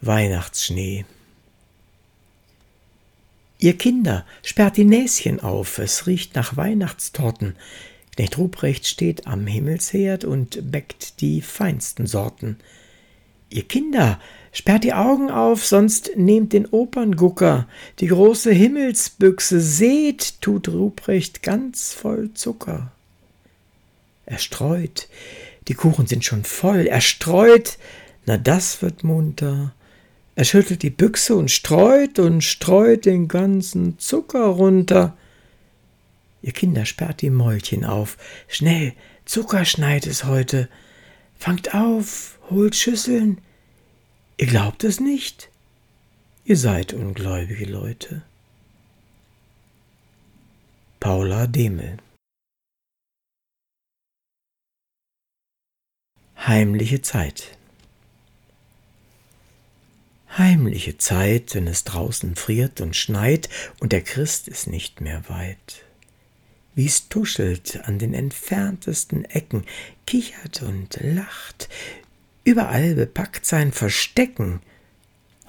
Weihnachtsschnee. Ihr Kinder, sperrt die Näschen auf, es riecht nach Weihnachtstorten. Knecht Ruprecht steht am Himmelsherd und bäckt die feinsten Sorten. Ihr Kinder, sperrt die Augen auf, sonst nehmt den Operngucker. Die große Himmelsbüchse, seht, tut Ruprecht ganz voll Zucker. Er streut, die Kuchen sind schon voll, er streut, na das wird munter. Er schüttelt die Büchse und streut und streut den ganzen Zucker runter. Ihr Kinder sperrt die Mäulchen auf. Schnell, Zucker schneit es heute. Fangt auf, holt Schüsseln. Ihr glaubt es nicht? Ihr seid ungläubige Leute. Paula Demel Heimliche Zeit Heimliche Zeit, wenn es draußen friert und schneit und der Christ ist nicht mehr weit. Wie's tuschelt an den entferntesten Ecken, kichert und lacht, überall bepackt sein Verstecken.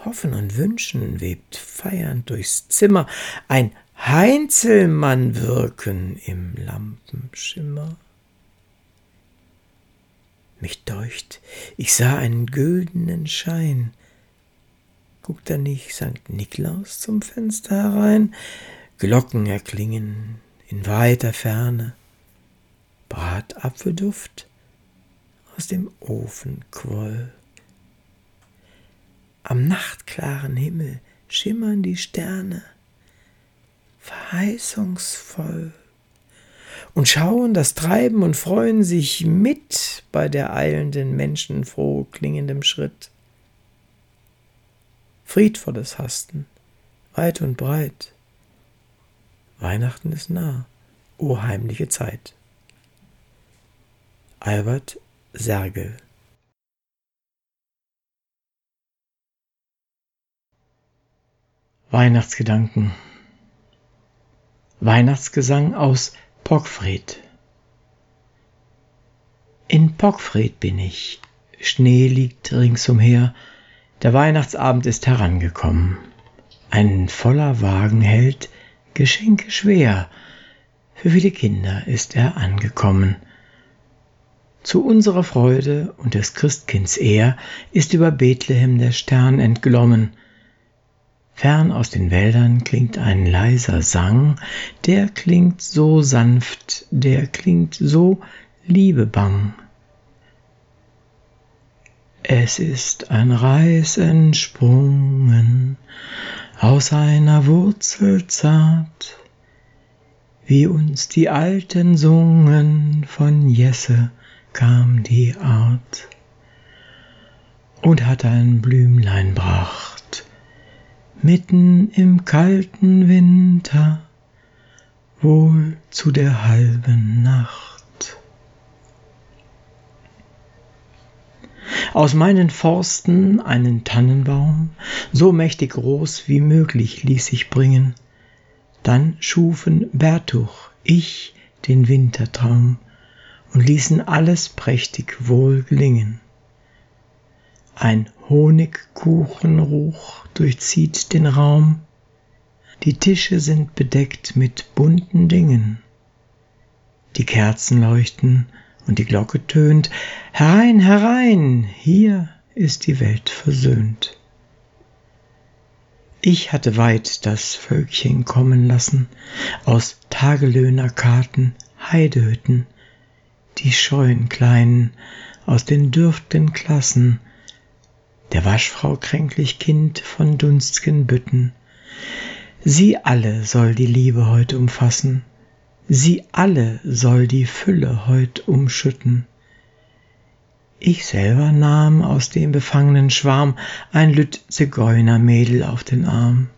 Hoffen und Wünschen webt feiernd durchs Zimmer, ein Heinzelmann wirken im Lampenschimmer. Mich deucht, ich sah einen güldenen Schein, Guckt da nicht St. Niklaus zum Fenster herein? Glocken erklingen in weiter Ferne. Bratapfelduft aus dem Ofen quoll. Am nachtklaren Himmel schimmern die Sterne, verheißungsvoll, und schauen das Treiben und freuen sich mit bei der eilenden Menschen froh klingendem Schritt friedvolles Hasten, weit und breit. Weihnachten ist nah, o heimliche Zeit. Albert Sergel Weihnachtsgedanken Weihnachtsgesang aus Pockfried In Pockfried bin ich, Schnee liegt ringsumher, der Weihnachtsabend ist herangekommen. Ein voller Wagen hält Geschenke schwer. Für viele Kinder ist er angekommen. Zu unserer Freude und des Christkinds Ehr ist über Bethlehem der Stern entglommen. Fern aus den Wäldern klingt ein leiser Sang, der klingt so sanft, der klingt so liebebang. Es ist ein Reis entsprungen aus einer Wurzel zart, wie uns die Alten sungen, von Jesse kam die Art und hat ein Blümlein bracht, mitten im kalten Winter, wohl zu der halben Nacht. aus meinen Forsten einen Tannenbaum, so mächtig groß wie möglich ließ ich bringen. Dann schufen Bertuch, ich den Wintertraum und ließen alles prächtig wohl gelingen. Ein Honigkuchenruch durchzieht den Raum, die Tische sind bedeckt mit bunten Dingen, die Kerzen leuchten und die Glocke tönt, Herein, herein, hier ist die Welt versöhnt. Ich hatte weit das Völkchen kommen lassen, aus Tagelöhnerkarten, Heidehütten, die scheuen Kleinen aus den dürften Klassen, der Waschfrau kränklich Kind von dunst'gen Bütten. Sie alle soll die Liebe heut umfassen, sie alle soll die Fülle heut umschütten. Ich selber nahm aus dem befangenen Schwarm ein Lütt Zigeunermädel auf den Arm.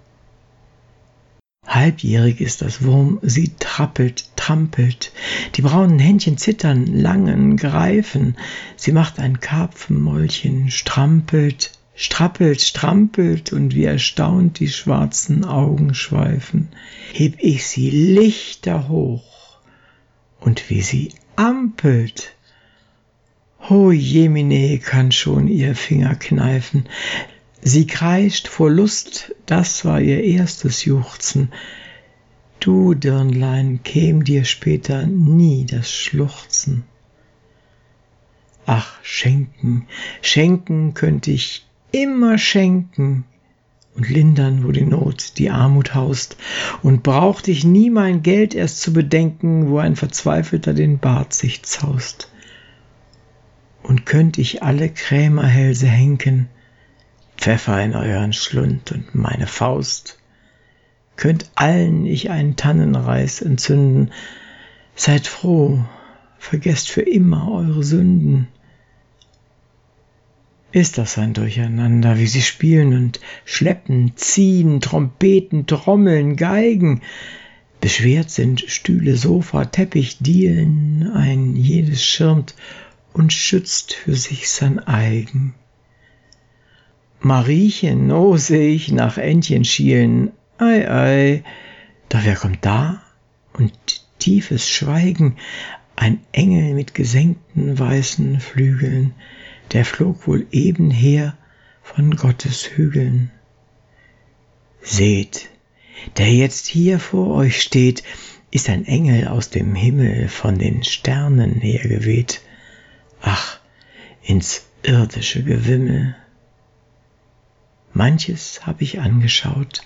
Halbjährig ist das Wurm, sie trappelt, trampelt, die braunen Händchen zittern, langen, greifen, sie macht ein Karpfenmäulchen, strampelt, strappelt, strampelt und wie erstaunt die schwarzen Augen schweifen, heb ich sie lichter hoch und wie sie ampelt. Ho Jemine kann schon ihr Finger kneifen, Sie kreischt vor Lust, das war ihr erstes Juchzen. Du, Dirnlein, käm dir später nie das Schluchzen. Ach, schenken, schenken könnte ich immer schenken und lindern, wo die Not, die Armut haust, und braucht ich nie mein Geld erst zu bedenken, wo ein Verzweifelter den Bart sich zaust. Und könnt ich alle Krämerhälse henken, Pfeffer in euren Schlund und meine Faust. Könnt allen ich einen Tannenreis entzünden. Seid froh, vergesst für immer eure Sünden. Ist das ein Durcheinander, wie sie spielen und schleppen, ziehen, Trompeten, Trommeln, Geigen. Beschwert sind Stühle, Sofa, Teppich, Dielen, ein jedes schirmt und schützt für sich sein eigen. Mariechen, oh, seh ich nach Entchen schielen, ei, ei. Doch wer kommt da? Und tiefes Schweigen, ein Engel mit gesenkten weißen Flügeln, der flog wohl eben her von Gottes Hügeln. Seht, der jetzt hier vor euch steht, ist ein Engel aus dem Himmel von den Sternen hergeweht. Ach, ins irdische Gewimmel. Manches habe ich angeschaut,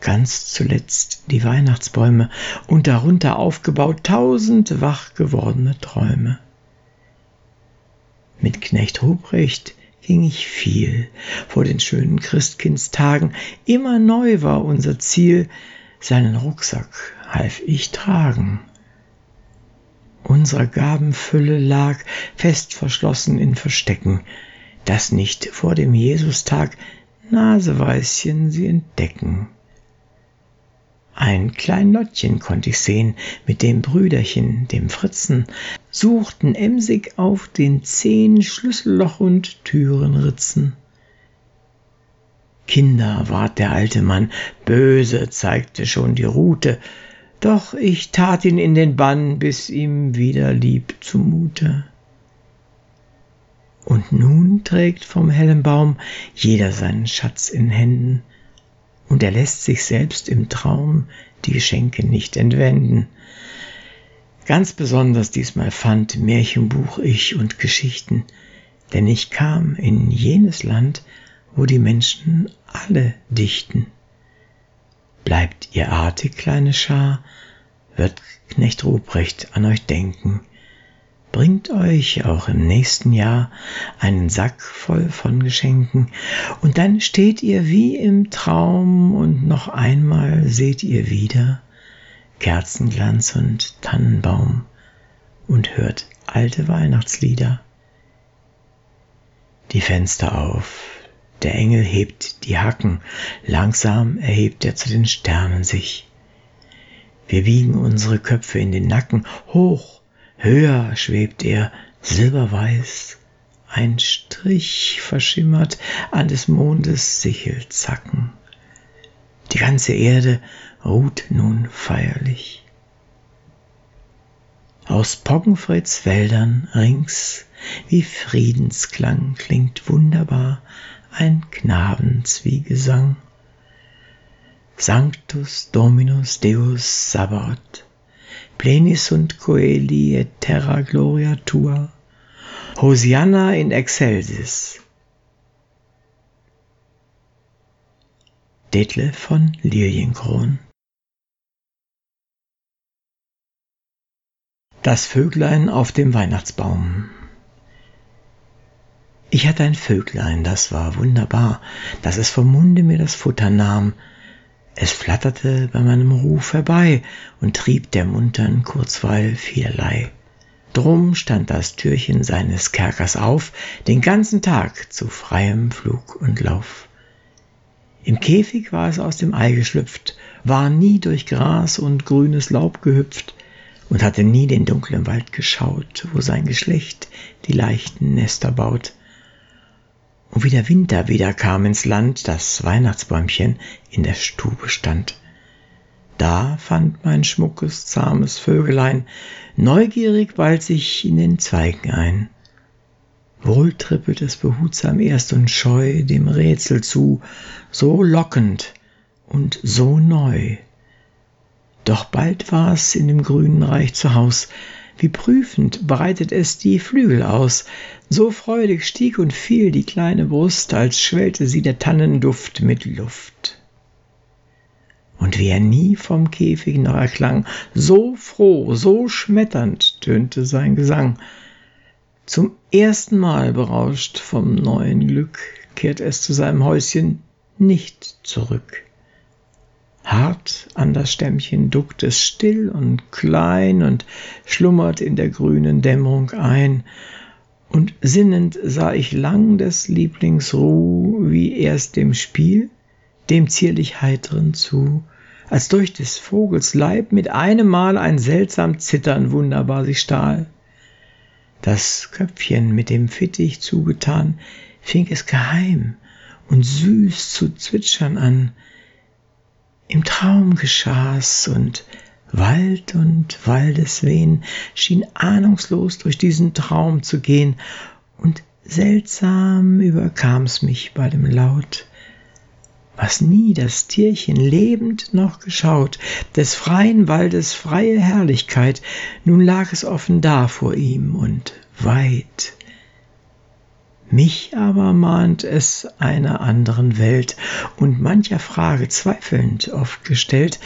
ganz zuletzt die Weihnachtsbäume und darunter aufgebaut tausend wach gewordene Träume. Mit Knecht Ruprecht ging ich viel vor den schönen Christkindstagen, immer neu war unser Ziel, seinen Rucksack half ich tragen. Unserer Gabenfülle lag fest verschlossen in Verstecken, dass nicht vor dem Jesustag Naseweißchen sie entdecken. Ein klein Lottchen konnt ich sehen, mit dem Brüderchen, dem Fritzen, suchten emsig auf den Zehen Schlüsselloch und Türenritzen. Kinder, ward der alte Mann, böse zeigte schon die Rute, doch ich tat ihn in den Bann, bis ihm wieder lieb zumute. Und nun trägt vom hellen Baum jeder seinen Schatz in Händen, und er lässt sich selbst im Traum die Geschenke nicht entwenden. Ganz besonders diesmal fand Märchenbuch ich und Geschichten, denn ich kam in jenes Land, wo die Menschen alle dichten. Bleibt ihr artig, kleine Schar, wird Knecht Ruprecht an euch denken, bringt euch auch im nächsten Jahr einen Sack voll von Geschenken, und dann steht ihr wie im Traum, und noch einmal seht ihr wieder Kerzenglanz und Tannenbaum und hört alte Weihnachtslieder. Die Fenster auf, der Engel hebt die Hacken, langsam erhebt er zu den Sternen sich. Wir biegen unsere Köpfe in den Nacken, hoch Höher schwebt er, silberweiß, ein Strich verschimmert an des Mondes Sichelzacken. Die ganze Erde ruht nun feierlich. Aus Poggenfreds Wäldern rings wie Friedensklang klingt wunderbar ein Knabenzwiegesang. Sanctus Dominus Deus Sabbath Pleni sunt coeli et terra gloria tua. Hosianna in excelsis. Detle von Lilienkron Das Vöglein auf dem Weihnachtsbaum Ich hatte ein Vöglein, das war wunderbar, dass es vom Munde mir das Futter nahm, es flatterte bei meinem Ruf herbei und trieb der muntern kurzweil vielerlei. Drum stand das Türchen seines Kerkers auf, den ganzen Tag zu freiem Flug und Lauf. Im Käfig war es aus dem Ei geschlüpft, war nie durch Gras und grünes Laub gehüpft und hatte nie den dunklen Wald geschaut, wo sein Geschlecht die leichten Nester baut. Und wie der Winter wieder kam ins Land, das Weihnachtsbäumchen in der Stube stand. Da fand mein schmuckes, zahmes Vögelein neugierig bald sich in den Zweigen ein. Wohl trippelt es behutsam erst und scheu dem Rätsel zu, so lockend und so neu. Doch bald war es in dem grünen Reich zu Haus, wie prüfend breitet es die Flügel aus, so freudig stieg und fiel die kleine Brust, als schwellte sie der Tannenduft mit Luft. Und wie er nie vom Käfig noch erklang, so froh, so schmetternd tönte sein Gesang, zum ersten Mal berauscht vom neuen Glück kehrt es zu seinem Häuschen nicht zurück. Hart an das Stämmchen duckt es still und klein und schlummert in der grünen Dämmerung ein, und sinnend sah ich lang des Lieblings Ruh, wie erst dem Spiel, dem zierlich heiteren zu, als durch des Vogels Leib mit einem Mal ein seltsam Zittern wunderbar sich stahl. Das Köpfchen mit dem Fittich zugetan, fing es geheim und süß zu zwitschern an. Im Traum geschah's und Wald und Waldeswehen schien ahnungslos durch diesen Traum zu gehen, und seltsam überkam's mich bei dem Laut, was nie das Tierchen lebend noch geschaut, des freien Waldes freie Herrlichkeit, nun lag es offen da vor ihm und weit. Mich aber mahnt es einer anderen Welt. Und mancher Frage zweifelnd oft gestellt,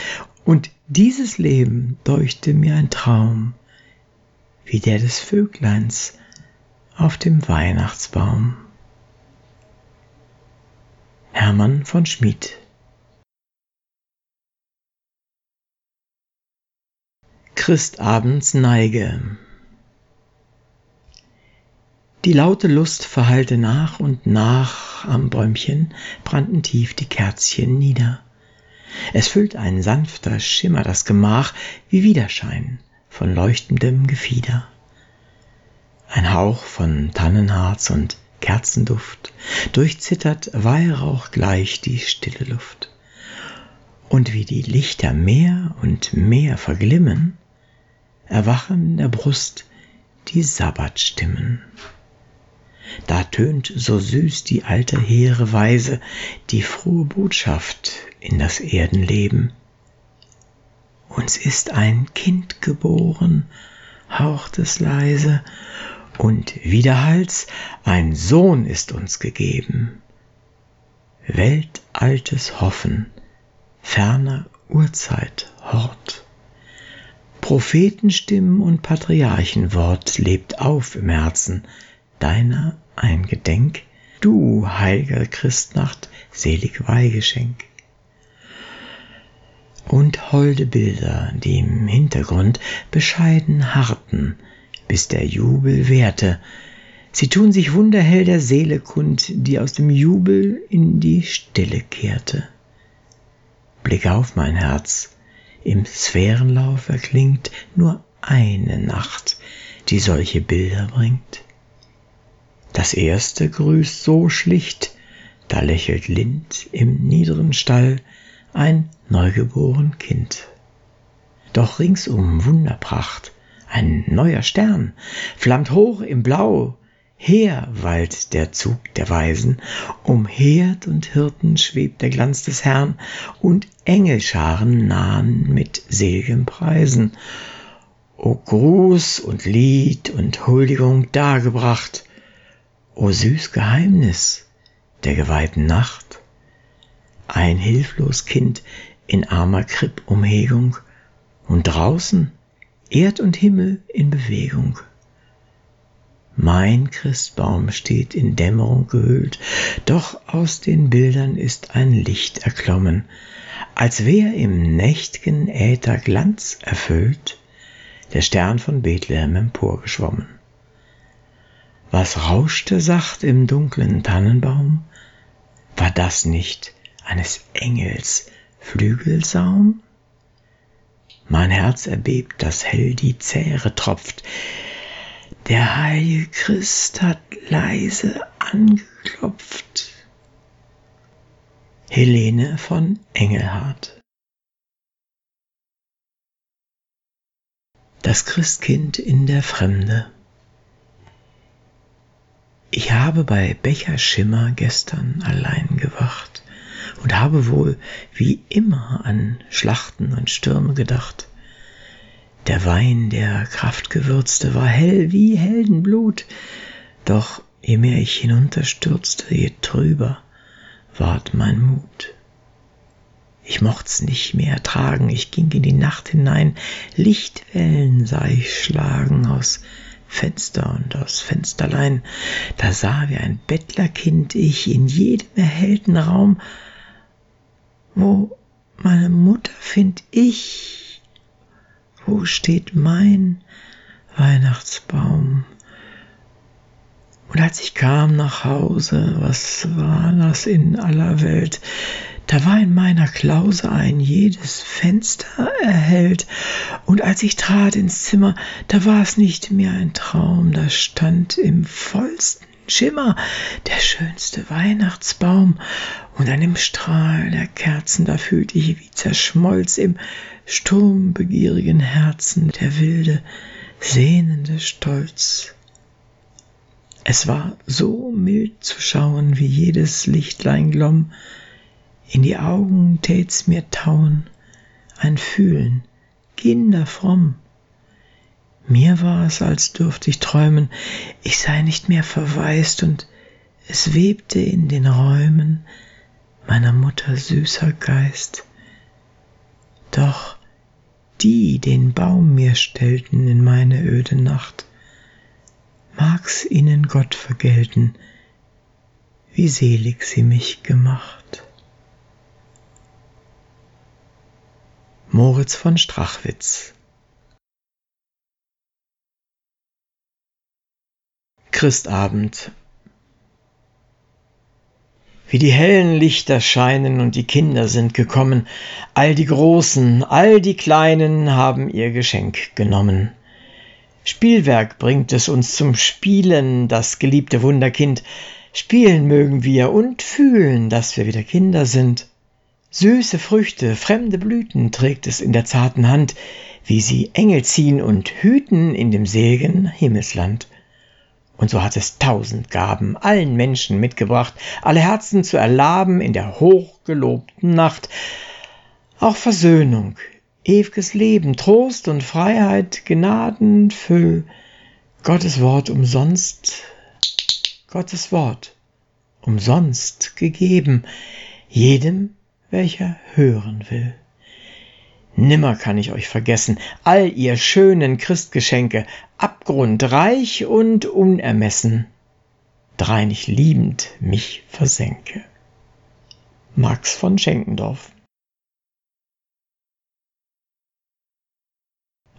und dieses Leben deuchte mir ein Traum, wie der des Vögleins auf dem Weihnachtsbaum. Hermann von Schmid. Christabends Neige Die laute Lust verhallte nach und nach am Bäumchen, brannten tief die Kerzchen nieder. Es füllt ein sanfter Schimmer das Gemach wie Widerschein von leuchtendem Gefieder. Ein Hauch von Tannenharz und Kerzenduft, durchzittert Weihrauch gleich die stille Luft. Und wie die Lichter mehr und mehr verglimmen, erwachen in der Brust die Sabbatstimmen. Da tönt so süß die alte hehre Weise, die frohe Botschaft in das Erdenleben. Uns ist ein Kind geboren, haucht es leise, und widerhalls ein Sohn ist uns gegeben. Weltaltes Hoffen, ferner Urzeit Hort. Prophetenstimmen und Patriarchenwort lebt auf im Herzen deiner ein Gedenk, du heiliger Christnacht, selig Weihgeschenk. Und holde Bilder, die im Hintergrund bescheiden harrten, bis der Jubel währte. Sie tun sich wunderhell der Seele kund, die aus dem Jubel in die Stille kehrte. Blick auf mein Herz, im Sphärenlauf erklingt nur eine Nacht, die solche Bilder bringt. Das erste grüßt so schlicht, da lächelt lind im niederen Stall ein neugeboren Kind. Doch ringsum Wunderpracht, ein neuer Stern flammt hoch im Blau. Her wallt der Zug der Weisen, um Herd und Hirten schwebt der Glanz des Herrn, und Engelscharen nahen mit sel'gem Preisen. O Gruß und Lied und Huldigung dargebracht, o süß Geheimnis der geweihten Nacht. Ein hilflos Kind in armer Krippumhegung, und draußen Erd und Himmel in Bewegung. Mein Christbaum steht in Dämmerung gehüllt, doch aus den Bildern ist ein Licht erklommen, als wär im nächt'gen Äther Glanz erfüllt, der Stern von Bethlehem emporgeschwommen. Was rauschte sacht im dunklen Tannenbaum? War das nicht eines Engels Flügelsaum? Mein Herz erbebt, dass hell die Zähre tropft. Der heilige Christ hat leise angeklopft. Helene von Engelhardt Das Christkind in der Fremde Ich habe bei Becherschimmer gestern allein gewacht und habe wohl wie immer an Schlachten und Stürme gedacht. Der Wein, der kraftgewürzte, war hell wie Heldenblut, doch je mehr ich hinunterstürzte, je trüber ward mein Mut. Ich mocht's nicht mehr ertragen, ich ging in die Nacht hinein, Lichtwellen sah ich schlagen aus Fenster und aus Fensterlein, da sah wie ein Bettlerkind ich in jedem erhellten Raum wo meine Mutter find ich? Wo steht mein Weihnachtsbaum? Und als ich kam nach Hause, was war das in aller Welt? Da war in meiner Klause ein jedes Fenster erhellt, und als ich trat ins Zimmer, da war es nicht mehr ein Traum, da stand im vollsten Schimmer der schönste Weihnachtsbaum, und an dem Strahl der Kerzen, da fühlte ich, wie zerschmolz im sturmbegierigen Herzen der wilde, sehnende Stolz. Es war so mild zu schauen, wie jedes Lichtlein glomm, in die Augen tät's mir tauen, ein Fühlen, kinderfromm, mir war es, als dürfte ich träumen, ich sei nicht mehr verwaist und es webte in den Räumen meiner Mutter süßer Geist. Doch die den Baum mir stellten in meine öde Nacht, mag's ihnen Gott vergelten, wie selig sie mich gemacht. Moritz von Strachwitz Christabend. Wie die hellen Lichter scheinen und die Kinder sind gekommen, all die Großen, all die Kleinen haben ihr Geschenk genommen. Spielwerk bringt es uns zum Spielen, das geliebte Wunderkind. Spielen mögen wir und fühlen, dass wir wieder Kinder sind. Süße Früchte, fremde Blüten trägt es in der zarten Hand, wie sie Engel ziehen und hüten in dem seligen Himmelsland. Und so hat es tausend Gaben allen Menschen mitgebracht, alle Herzen zu erlaben in der hochgelobten Nacht. Auch Versöhnung, ewiges Leben, Trost und Freiheit, Gnaden, Füll. Gottes Wort umsonst, Gottes Wort umsonst gegeben, jedem, welcher hören will. Nimmer kann ich euch vergessen, all ihr schönen Christgeschenke, abgrundreich und unermessen, drein ich liebend mich versenke. Max von Schenkendorf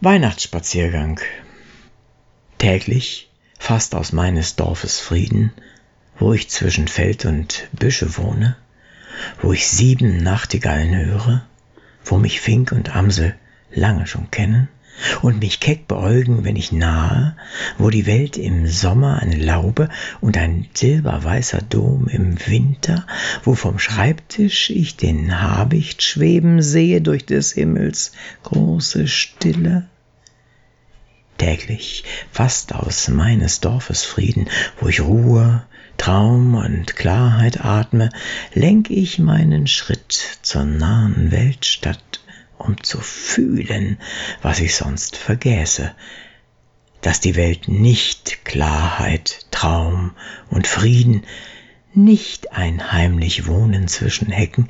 Weihnachtsspaziergang Täglich, fast aus meines Dorfes Frieden, wo ich zwischen Feld und Büsche wohne, wo ich sieben Nachtigallen höre, wo mich Fink und Amsel lange schon kennen und mich keck beäugen, wenn ich nahe, wo die Welt im Sommer eine Laube und ein silberweißer Dom im Winter, wo vom Schreibtisch ich den Habicht schweben sehe durch des Himmels große Stille. Täglich, fast aus meines Dorfes Frieden, wo ich Ruhe, Traum und Klarheit atme, lenk ich meinen Schritt zur nahen Weltstadt, um zu fühlen, was ich sonst vergäße, dass die Welt nicht Klarheit, Traum und Frieden, nicht ein heimlich Wohnen zwischen Hecken,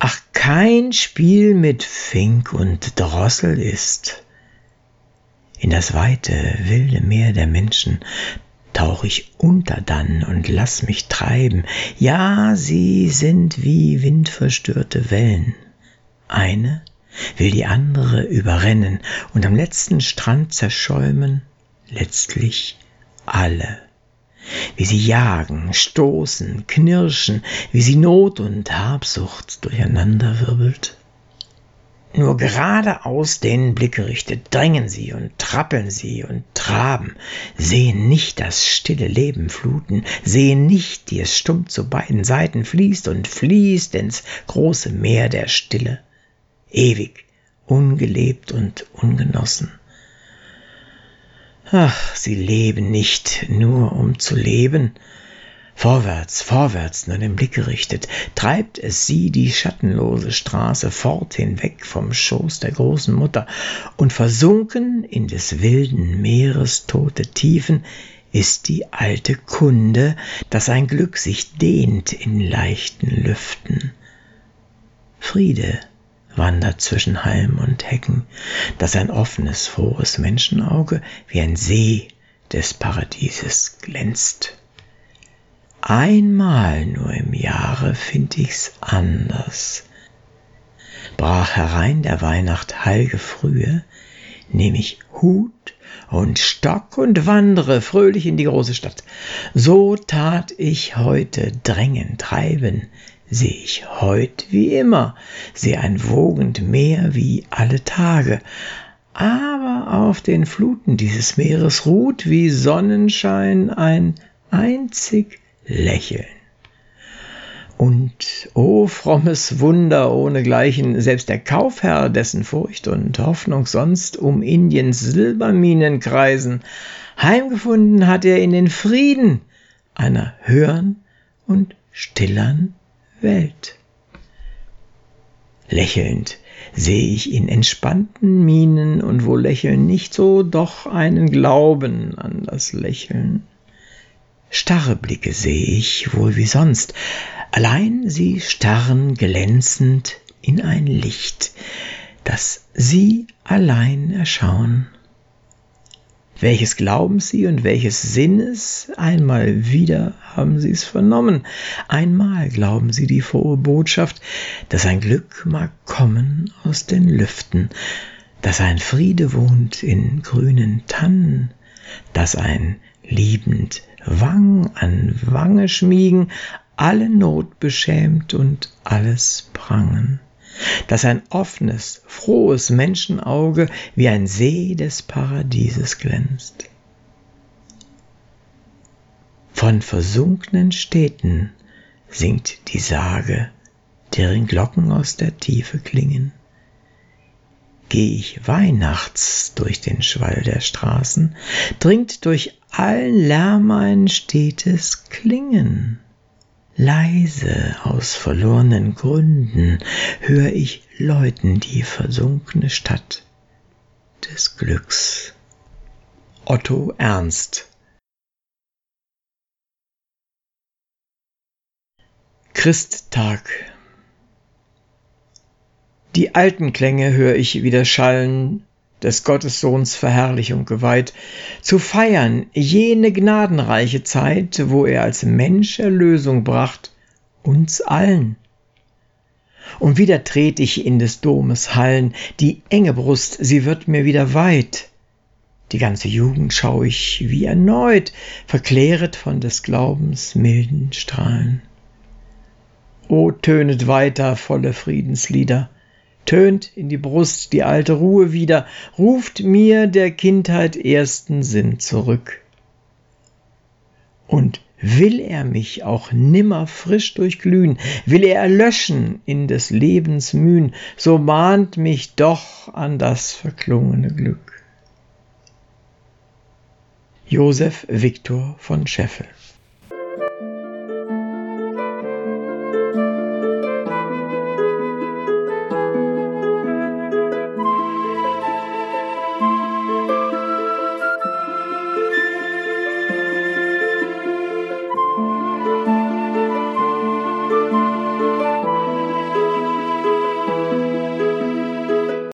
ach kein Spiel mit Fink und Drossel ist. In das weite, wilde Meer der Menschen tauch ich unter dann und lass mich treiben. Ja, sie sind wie windverstörte Wellen. Eine will die andere überrennen und am letzten Strand zerschäumen, letztlich alle. wie sie jagen, stoßen, knirschen, wie sie Not und Habsucht durcheinanderwirbelt. Nur geradeaus den Blick gerichtet, drängen sie und trappeln sie und traben, sehen nicht das stille Leben fluten, sehen nicht, wie es stumm zu beiden Seiten fließt und fließt ins große Meer der Stille, ewig, ungelebt und ungenossen. Ach, sie leben nicht nur um zu leben, Vorwärts, vorwärts, nur den Blick gerichtet, treibt es sie die schattenlose Straße fort hinweg vom Schoß der großen Mutter, und versunken in des wilden Meeres tote Tiefen ist die alte Kunde, dass ein Glück sich dehnt in leichten Lüften. Friede wandert zwischen Halm und Hecken, dass ein offenes, frohes Menschenauge wie ein See des Paradieses glänzt. Einmal nur im Jahre find ich's anders. Brach herein der Weihnacht heilge Frühe, nehm ich Hut und Stock und wandre fröhlich in die große Stadt. So tat ich heute drängen, treiben, seh ich heut wie immer, seh ein wogend Meer wie alle Tage, aber auf den Fluten dieses Meeres ruht wie Sonnenschein ein einzig Lächeln. Und, o oh, frommes Wunder ohnegleichen, selbst der Kaufherr, dessen Furcht und Hoffnung sonst um Indiens Silberminen kreisen, heimgefunden hat er in den Frieden einer höhern und stillern Welt. Lächelnd sehe ich in entspannten Mienen und wo Lächeln nicht so, doch einen Glauben an das Lächeln. Starre Blicke seh ich wohl wie sonst, allein sie starren glänzend in ein Licht, das sie allein erschauen. Welches glauben sie und welches Sinnes, einmal wieder haben sie es vernommen, einmal glauben sie die frohe Botschaft, dass ein Glück mag kommen aus den Lüften, dass ein Friede wohnt in grünen Tannen, dass ein liebend Wang an Wange schmiegen, alle Not beschämt und alles prangen, dass ein offenes, frohes Menschenauge wie ein See des Paradieses glänzt. Von versunkenen Städten singt die Sage, deren Glocken aus der Tiefe klingen geh ich weihnachts durch den Schwall der Straßen, dringt durch allen Lärm ein stetes Klingen. Leise aus verlorenen Gründen hör ich läuten die versunkene Stadt des Glücks. Otto Ernst Christtag die alten Klänge hör ich wieder schallen, des Gottessohns Verherrlichung geweiht, zu feiern jene gnadenreiche Zeit, wo er als Mensch Erlösung bracht, uns allen. Und wieder tret ich in des Domes Hallen, die enge Brust, sie wird mir wieder weit. Die ganze Jugend schau ich wie erneut, verkläret von des Glaubens milden Strahlen. O tönet weiter volle Friedenslieder, tönt in die Brust die alte Ruhe wieder, ruft mir der Kindheit ersten Sinn zurück. Und will er mich auch nimmer frisch durchglühen, will er erlöschen in des Lebens Mühen, so mahnt mich doch an das verklungene Glück. Josef Viktor von Scheffel